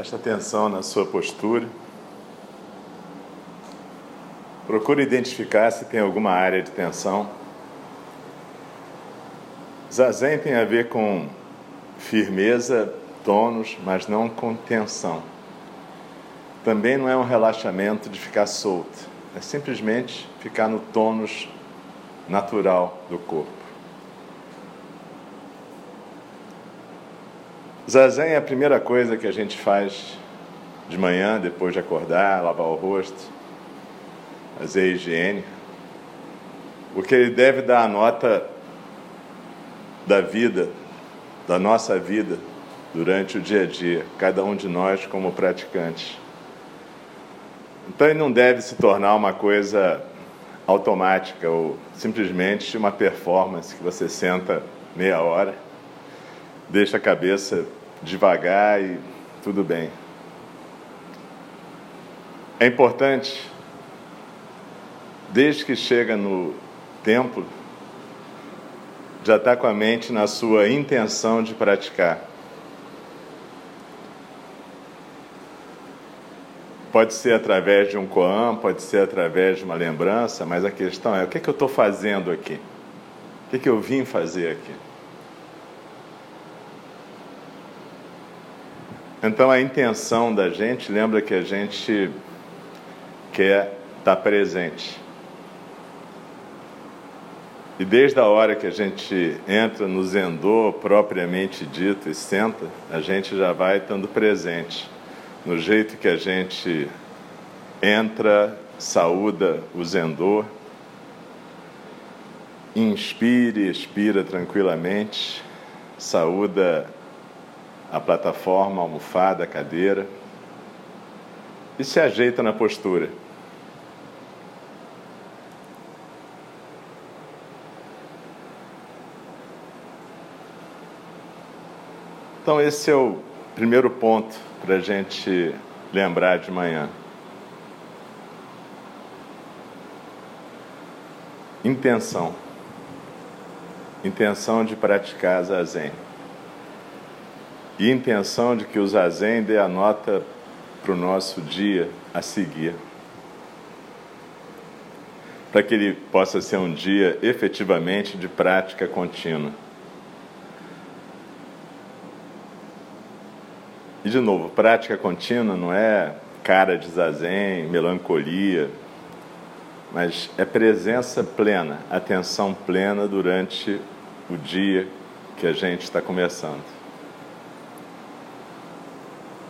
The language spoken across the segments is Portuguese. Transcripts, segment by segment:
Preste atenção na sua postura. Procure identificar se tem alguma área de tensão. Zazen tem a ver com firmeza, tônus, mas não com tensão. Também não é um relaxamento de ficar solto, é simplesmente ficar no tônus natural do corpo. Zazen é a primeira coisa que a gente faz de manhã, depois de acordar, lavar o rosto, fazer a higiene. Porque ele deve dar a nota da vida, da nossa vida, durante o dia a dia, cada um de nós como praticantes. Então ele não deve se tornar uma coisa automática ou simplesmente uma performance que você senta meia hora, deixa a cabeça devagar e tudo bem. É importante, desde que chega no templo, já está com a mente na sua intenção de praticar. Pode ser através de um koan, pode ser através de uma lembrança, mas a questão é: o que, é que eu estou fazendo aqui? O que, é que eu vim fazer aqui? Então a intenção da gente lembra que a gente quer estar presente. E desde a hora que a gente entra no Zendô propriamente dito e senta, a gente já vai estando presente. No jeito que a gente entra, saúda o Zendô, inspire, expira tranquilamente, saúda a plataforma, a almofada, a cadeira e se ajeita na postura. Então, esse é o primeiro ponto para a gente lembrar de manhã. Intenção. Intenção de praticar zazen e intenção de que o Zazen dê a nota para o nosso dia a seguir. Para que ele possa ser um dia efetivamente de prática contínua. E de novo, prática contínua não é cara de zazen, melancolia, mas é presença plena, atenção plena durante o dia que a gente está começando.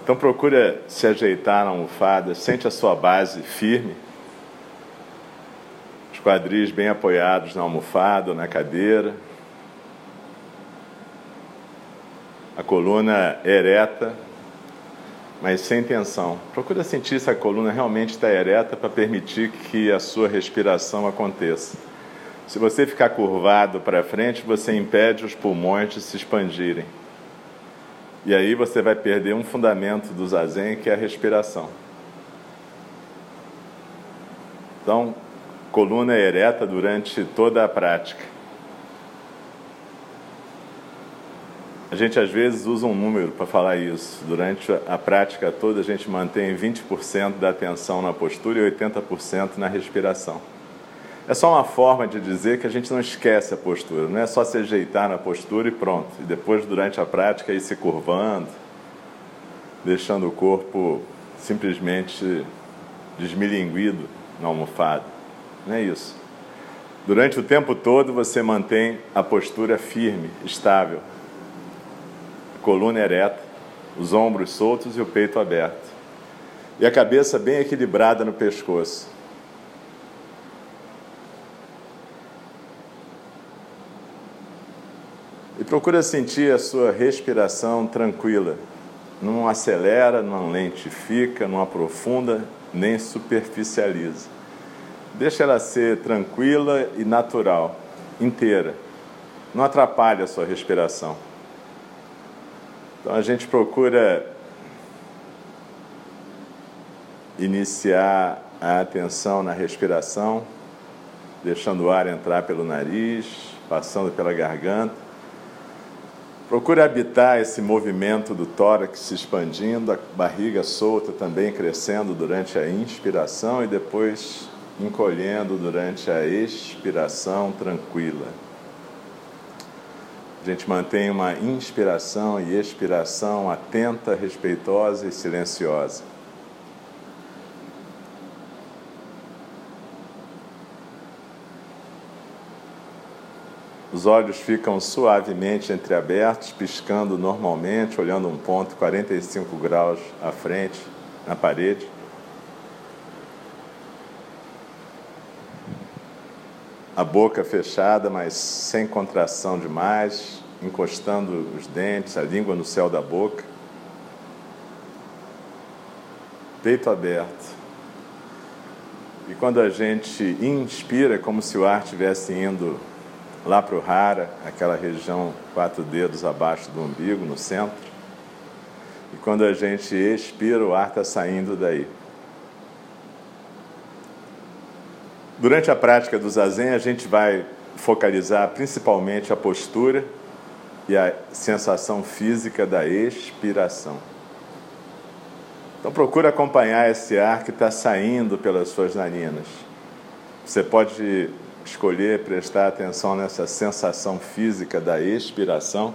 Então procura se ajeitar na almofada, sente a sua base firme, os quadris bem apoiados na almofada ou na cadeira, a coluna ereta, mas sem tensão. Procura sentir se a coluna realmente está ereta para permitir que a sua respiração aconteça. Se você ficar curvado para frente, você impede os pulmões de se expandirem. E aí você vai perder um fundamento do zazen, que é a respiração. Então, coluna ereta durante toda a prática. A gente às vezes usa um número para falar isso. Durante a prática toda, a gente mantém 20% da atenção na postura e 80% na respiração. É só uma forma de dizer que a gente não esquece a postura, não é só se ajeitar na postura e pronto. E depois, durante a prática, ir se curvando, deixando o corpo simplesmente desmilinguido na almofada. Não é isso. Durante o tempo todo, você mantém a postura firme, estável, coluna ereta, os ombros soltos e o peito aberto. E a cabeça bem equilibrada no pescoço. E procura sentir a sua respiração tranquila. Não acelera, não lentifica, não aprofunda, nem superficializa. Deixa ela ser tranquila e natural, inteira. Não atrapalha a sua respiração. Então a gente procura iniciar a atenção na respiração, deixando o ar entrar pelo nariz, passando pela garganta Procure habitar esse movimento do tórax se expandindo, a barriga solta também crescendo durante a inspiração e depois encolhendo durante a expiração tranquila. A gente mantém uma inspiração e expiração atenta, respeitosa e silenciosa. Os olhos ficam suavemente entreabertos, piscando normalmente, olhando um ponto 45 graus à frente, na parede. A boca fechada, mas sem contração demais, encostando os dentes, a língua no céu da boca. Peito aberto. E quando a gente inspira, é como se o ar estivesse indo lá para o Hara, aquela região quatro dedos abaixo do umbigo, no centro. E quando a gente expira, o ar está saindo daí. Durante a prática do zazen, a gente vai focalizar principalmente a postura e a sensação física da expiração. Então procure acompanhar esse ar que está saindo pelas suas narinas. Você pode escolher prestar atenção nessa sensação física da expiração,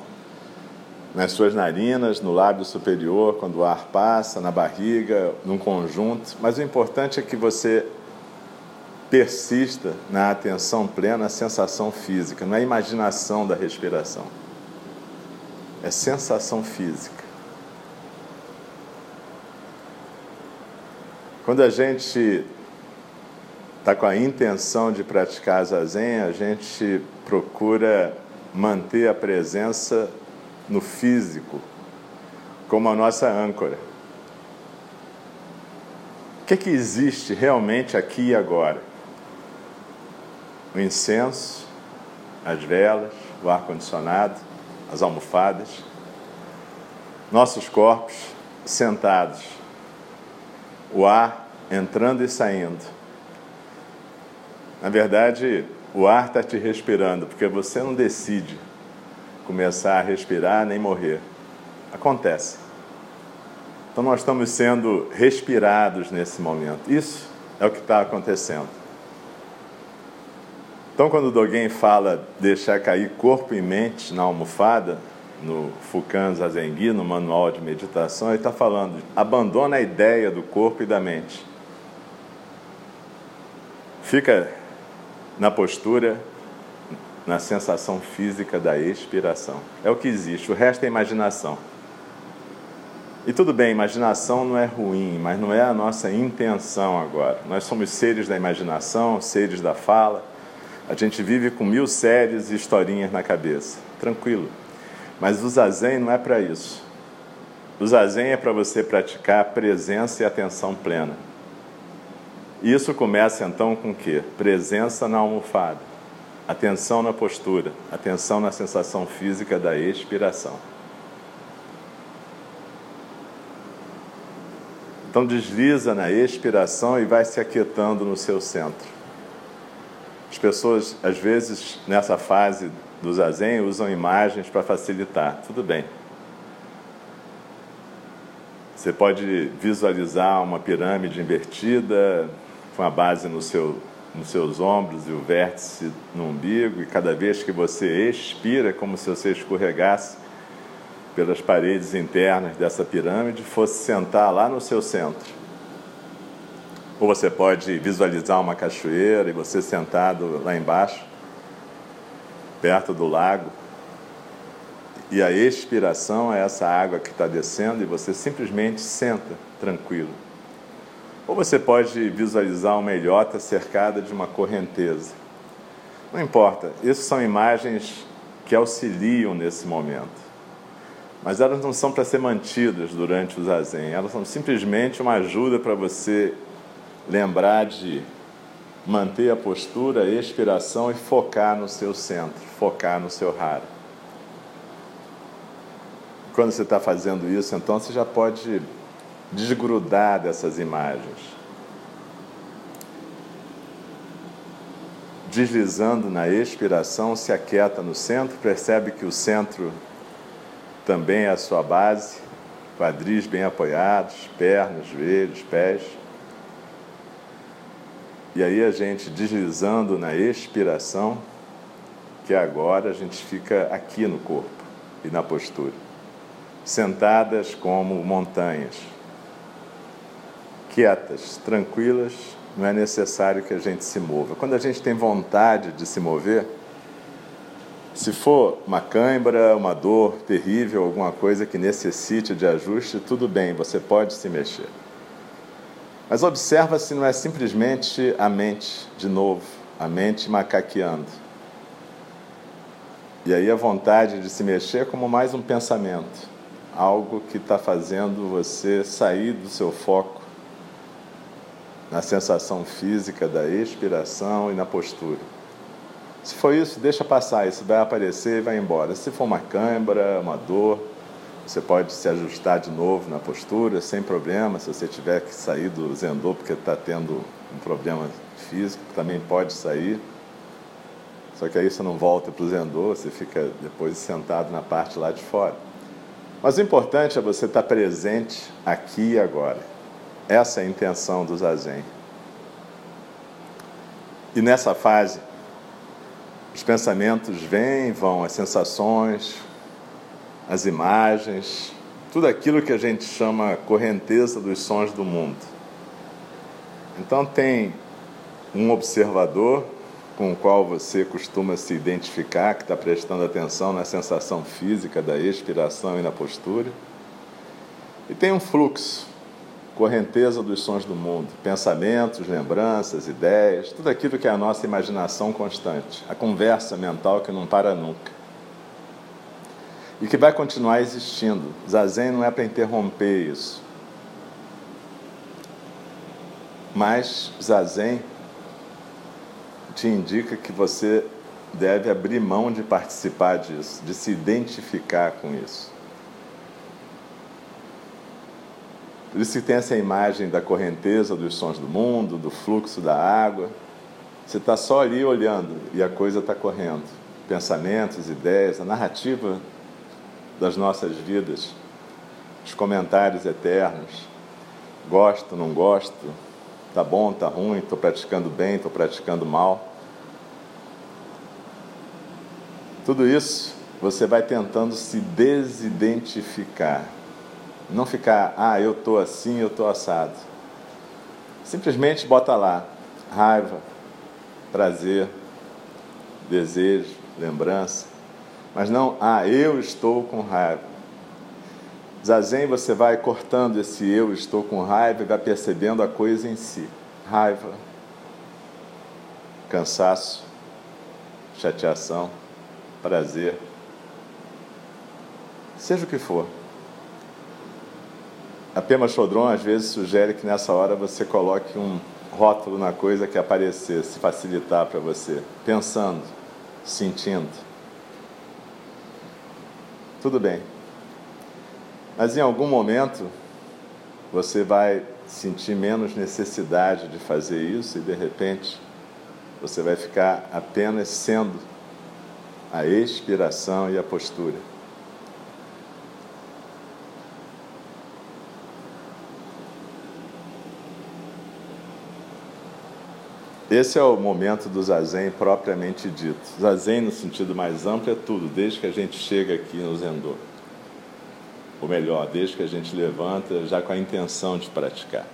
nas suas narinas, no lábio superior, quando o ar passa, na barriga, num conjunto. Mas o importante é que você persista na atenção plena, na sensação física, na imaginação da respiração. É sensação física. Quando a gente está com a intenção de praticar zazen, a gente procura manter a presença no físico como a nossa âncora. O que, é que existe realmente aqui e agora? O incenso, as velas, o ar-condicionado, as almofadas, nossos corpos sentados, o ar entrando e saindo na verdade, o ar está te respirando, porque você não decide começar a respirar nem morrer. Acontece. Então nós estamos sendo respirados nesse momento. Isso é o que está acontecendo. Então, quando Dogen fala deixar cair corpo e mente na almofada, no Fukan Zazengi, no manual de meditação, ele está falando: abandona a ideia do corpo e da mente. Fica na postura, na sensação física da expiração. É o que existe, o resto é imaginação. E tudo bem, imaginação não é ruim, mas não é a nossa intenção agora. Nós somos seres da imaginação, seres da fala. A gente vive com mil séries e historinhas na cabeça. Tranquilo. Mas o zazen não é para isso. O zazen é para você praticar presença e atenção plena. Isso começa então com o quê? Presença na almofada, atenção na postura, atenção na sensação física da expiração. Então desliza na expiração e vai se aquietando no seu centro. As pessoas, às vezes, nessa fase do zazen, usam imagens para facilitar. Tudo bem. Você pode visualizar uma pirâmide invertida, com a base no seu, nos seus ombros e o vértice no umbigo, e cada vez que você expira, como se você escorregasse pelas paredes internas dessa pirâmide, fosse sentar lá no seu centro. Ou você pode visualizar uma cachoeira e você sentado lá embaixo, perto do lago, e a expiração é essa água que está descendo e você simplesmente senta tranquilo. Ou você pode visualizar uma ilhota cercada de uma correnteza. Não importa, essas são imagens que auxiliam nesse momento. Mas elas não são para ser mantidas durante o zazen, elas são simplesmente uma ajuda para você lembrar de manter a postura, a expiração e focar no seu centro, focar no seu hara. Quando você está fazendo isso, então você já pode desgrudar dessas imagens. Deslizando na expiração, se aquieta no centro, percebe que o centro também é a sua base, quadris bem apoiados, pernas, joelhos, pés. E aí a gente deslizando na expiração, que agora a gente fica aqui no corpo e na postura, sentadas como montanhas, quietas, tranquilas, não é necessário que a gente se mova. Quando a gente tem vontade de se mover, se for uma cãibra, uma dor terrível, alguma coisa que necessite de ajuste, tudo bem, você pode se mexer. Mas observa se não é simplesmente a mente, de novo, a mente macaqueando. E aí a vontade de se mexer é como mais um pensamento, algo que está fazendo você sair do seu foco na sensação física da expiração e na postura. Se for isso, deixa passar, isso vai aparecer e vai embora. Se for uma câimbra, uma dor, você pode se ajustar de novo na postura, sem problema. Se você tiver que sair do zendô porque está tendo um problema físico, também pode sair. Só que aí você não volta para o zendô, você fica depois sentado na parte lá de fora. Mas o importante é você estar presente aqui e agora. Essa é a intenção do zazen. E nessa fase, os pensamentos vêm, vão, as sensações, as imagens, tudo aquilo que a gente chama correnteza dos sons do mundo. Então tem um observador com o qual você costuma se identificar, que está prestando atenção na sensação física da expiração e na postura. E tem um fluxo, correnteza dos sons do mundo, pensamentos, lembranças, ideias, tudo aquilo que é a nossa imaginação constante, a conversa mental que não para nunca e que vai continuar existindo. Zazen não é para interromper isso. Mas Zazen te indica que você deve abrir mão de participar disso, de se identificar com isso. Isso que tem essa imagem da correnteza dos sons do mundo, do fluxo da água. Você está só ali olhando e a coisa está correndo. Pensamentos, ideias, a narrativa das nossas vidas, os comentários eternos. Gosto, não gosto, tá bom, tá ruim, estou praticando bem, estou praticando mal. Tudo isso você vai tentando se desidentificar. Não ficar, ah, eu estou assim, eu estou assado. Simplesmente bota lá raiva, prazer, desejo, lembrança. Mas não, ah, eu estou com raiva. Zazen, você vai cortando esse eu estou com raiva e vai percebendo a coisa em si. Raiva, cansaço, chateação, prazer, seja o que for. A Pema Chodron às vezes sugere que nessa hora você coloque um rótulo na coisa que aparecer, se facilitar para você, pensando, sentindo tudo bem. Mas em algum momento você vai sentir menos necessidade de fazer isso e de repente você vai ficar apenas sendo a expiração e a postura. Esse é o momento do zazen propriamente dito. Zazen, no sentido mais amplo, é tudo, desde que a gente chega aqui no Zendô. Ou melhor, desde que a gente levanta já com a intenção de praticar.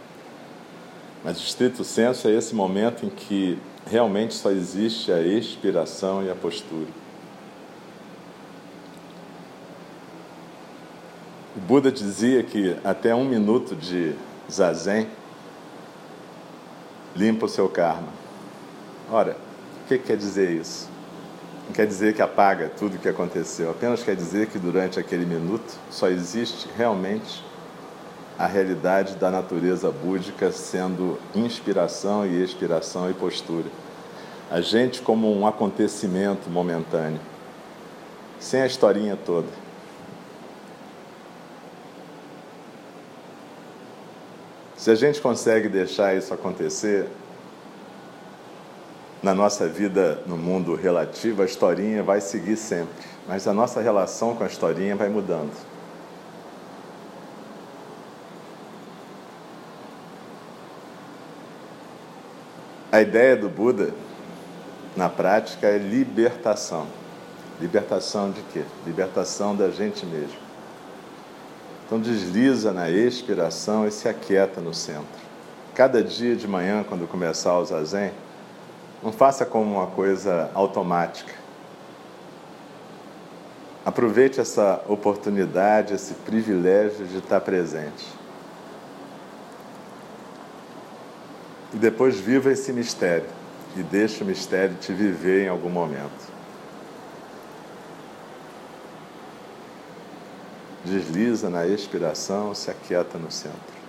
Mas, o estrito senso, é esse momento em que realmente só existe a expiração e a postura. O Buda dizia que até um minuto de zazen limpa o seu karma. Ora, o que quer dizer isso? Não quer dizer que apaga tudo o que aconteceu, apenas quer dizer que durante aquele minuto só existe realmente a realidade da natureza búdica sendo inspiração e expiração e postura. A gente como um acontecimento momentâneo, sem a historinha toda. Se a gente consegue deixar isso acontecer, na nossa vida no mundo relativo, a historinha vai seguir sempre, mas a nossa relação com a historinha vai mudando. A ideia do Buda, na prática, é libertação. Libertação de quê? Libertação da gente mesmo. Então desliza na expiração e se aquieta no centro. Cada dia de manhã, quando começar o zazen, não faça como uma coisa automática. Aproveite essa oportunidade, esse privilégio de estar presente. E depois viva esse mistério e deixe o mistério te viver em algum momento. Desliza na expiração, se aquieta no centro.